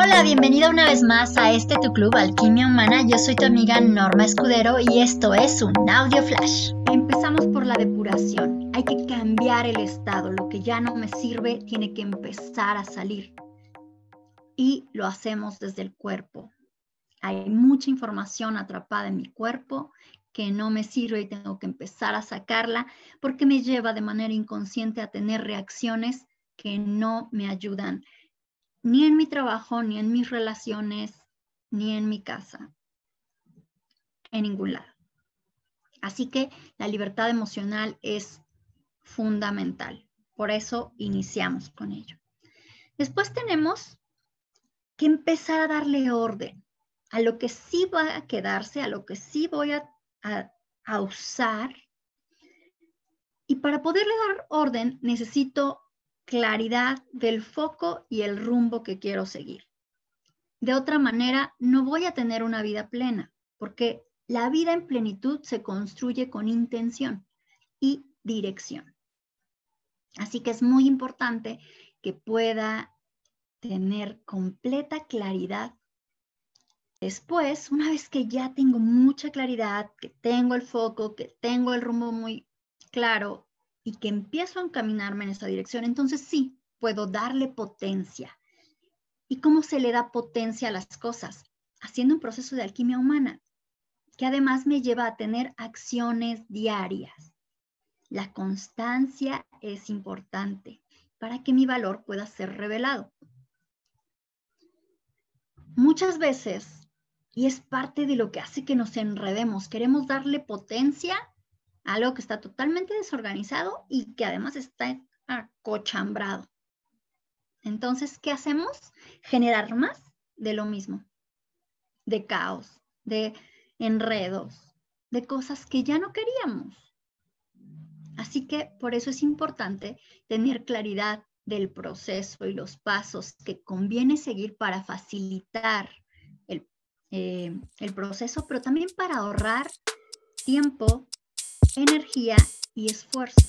Hola, bienvenida una vez más a este tu club Alquimia Humana. Yo soy tu amiga Norma Escudero y esto es un audio flash. Empezamos por la depuración. Hay que cambiar el estado. Lo que ya no me sirve tiene que empezar a salir. Y lo hacemos desde el cuerpo. Hay mucha información atrapada en mi cuerpo que no me sirve y tengo que empezar a sacarla porque me lleva de manera inconsciente a tener reacciones que no me ayudan ni en mi trabajo, ni en mis relaciones, ni en mi casa, en ningún lado. Así que la libertad emocional es fundamental. Por eso iniciamos con ello. Después tenemos que empezar a darle orden a lo que sí va a quedarse, a lo que sí voy a, a usar. Y para poderle dar orden necesito claridad del foco y el rumbo que quiero seguir. De otra manera, no voy a tener una vida plena, porque la vida en plenitud se construye con intención y dirección. Así que es muy importante que pueda tener completa claridad. Después, una vez que ya tengo mucha claridad, que tengo el foco, que tengo el rumbo muy claro, y que empiezo a encaminarme en esa dirección, entonces sí, puedo darle potencia. ¿Y cómo se le da potencia a las cosas? Haciendo un proceso de alquimia humana, que además me lleva a tener acciones diarias. La constancia es importante para que mi valor pueda ser revelado. Muchas veces, y es parte de lo que hace que nos enredemos, queremos darle potencia algo que está totalmente desorganizado y que además está acochambrado. Entonces, ¿qué hacemos? Generar más de lo mismo, de caos, de enredos, de cosas que ya no queríamos. Así que por eso es importante tener claridad del proceso y los pasos que conviene seguir para facilitar el, eh, el proceso, pero también para ahorrar tiempo energía y esfuerzo.